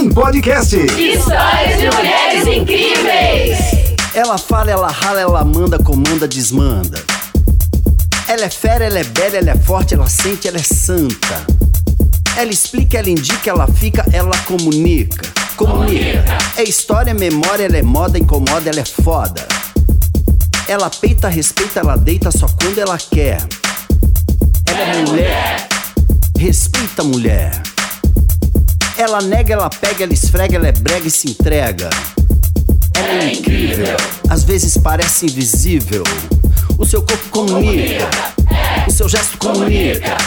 em podcast. Histórias de mulheres incríveis. Ela fala, ela rala, ela manda, comanda, desmanda. Ela é fera, ela é bela, ela é forte, ela sente, ela é santa. Ela explica, ela indica, ela fica, ela comunica. Comunica. É história, memória, ela é moda, incomoda, ela é foda. Ela peita, respeita, ela deita só quando ela quer. Ela é mulher. Respeita a mulher. Ela nega, ela pega, ela esfrega, ela é brega e se entrega. Ela é incrível. Às vezes parece invisível. O seu corpo comunica. O seu gesto comunica.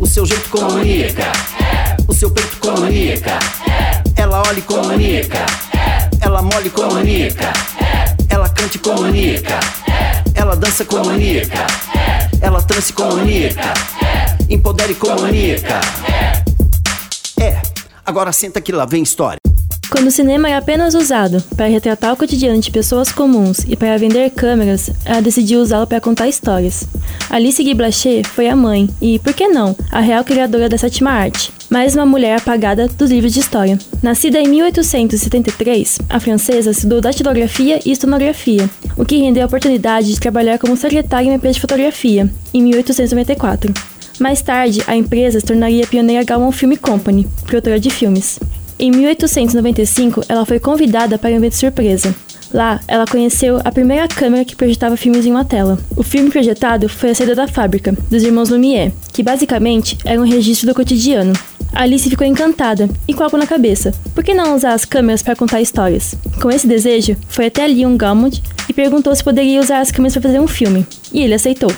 O seu jeito comunica. O seu peito comunica. Ela olha e comunica. Ela mole e comunica. Ela canta e comunica. Ela dança e comunica. Ela trança e comunica. Empodera e comunica. É, agora senta que lá vem história. Quando o cinema era apenas usado para retratar o cotidiano de pessoas comuns e para vender câmeras, ela decidiu usá-lo para contar histórias. Alice Guy Blaché foi a mãe e, por que não, a real criadora da sétima arte, mais uma mulher apagada dos livros de história. Nascida em 1873, a francesa estudou datilografia e estonografia, o que rendeu a oportunidade de trabalhar como secretária em uma empresa de fotografia, em 1894. Mais tarde, a empresa se tornaria pioneira Gaumont Film Company, produtora de filmes. Em 1895, ela foi convidada para um evento surpresa. Lá, ela conheceu a primeira câmera que projetava filmes em uma tela. O filme projetado foi A Saída da Fábrica, dos irmãos Lumière, que basicamente era um registro do cotidiano. Alice ficou encantada e com algo na cabeça. Por que não usar as câmeras para contar histórias? Com esse desejo, foi até Leon Gaumont e perguntou se poderia usar as câmeras para fazer um filme. E ele aceitou.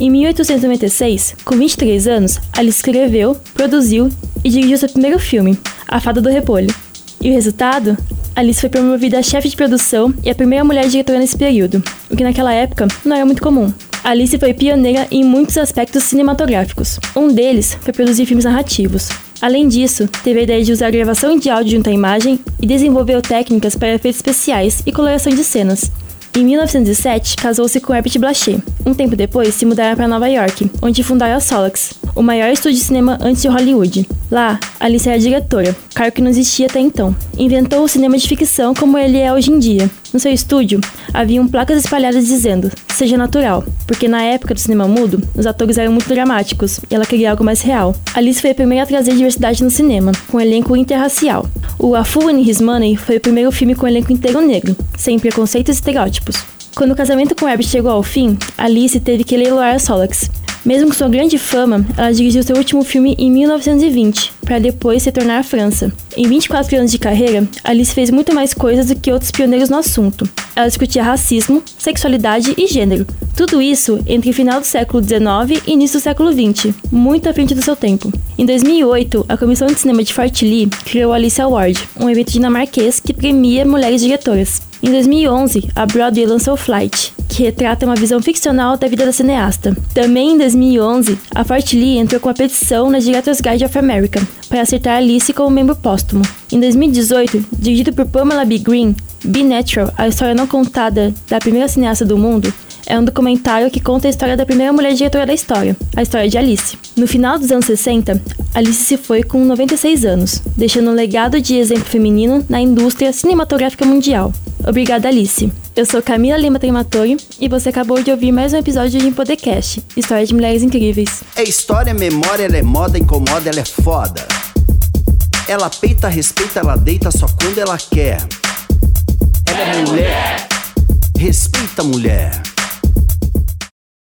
Em 1896, com 23 anos, Alice escreveu, produziu e dirigiu seu primeiro filme, A Fada do Repolho. E o resultado? Alice foi promovida a chefe de produção e a primeira mulher diretora nesse período, o que naquela época não era muito comum. Alice foi pioneira em muitos aspectos cinematográficos. Um deles foi produzir filmes narrativos. Além disso, teve a ideia de usar a gravação de áudio junto à imagem e desenvolveu técnicas para efeitos especiais e coloração de cenas. Em 1907, casou-se com Herbert Blaché. Um tempo depois, se mudaram para Nova York, onde fundaram a Solax, o maior estúdio de cinema antes de Hollywood. Lá, Alice era diretora, cargo que não existia até então. Inventou o cinema de ficção como ele é hoje em dia. No seu estúdio, haviam placas espalhadas dizendo seja natural, porque na época do cinema mudo, os atores eram muito dramáticos e ela queria algo mais real. Alice foi a primeira a trazer diversidade no cinema, com um elenco interracial. O A Fool and His Money foi o primeiro filme com elenco inteiro negro, sem preconceitos e estereótipos. Quando o casamento com Herbert chegou ao fim, Alice teve que leiloar a Solax, mesmo com sua grande fama, ela dirigiu seu último filme em 1920, para depois se tornar a França. Em 24 anos de carreira, Alice fez muito mais coisas do que outros pioneiros no assunto. Ela discutia racismo, sexualidade e gênero. Tudo isso entre o final do século XIX e início do século XX, muito à frente do seu tempo. Em 2008, a Comissão de Cinema de Fort Lee criou o Alice Award, um evento dinamarquês que premia mulheres diretoras. Em 2011, a Broadway lançou Flight, que retrata uma visão ficcional da vida da cineasta. Também em 2011, a Fort Lee entrou com uma petição na Directors Guide of America para aceitar Alice como membro póstumo. Em 2018, dirigido por Pamela B. Green, Be Natural, a história não contada da primeira cineasta do mundo, é um documentário que conta a história da primeira mulher diretora da história, a história de Alice. No final dos anos 60, Alice se foi com 96 anos, deixando um legado de exemplo feminino na indústria cinematográfica mundial. Obrigada, Alice. Eu sou Camila Lima Trematori e você acabou de ouvir mais um episódio de Podcast, História de Mulheres Incríveis. É história, memória, ela é moda, incomoda, ela é foda. Ela peita, respeita, ela deita só quando ela quer. Ela é mulher. Respeita a mulher.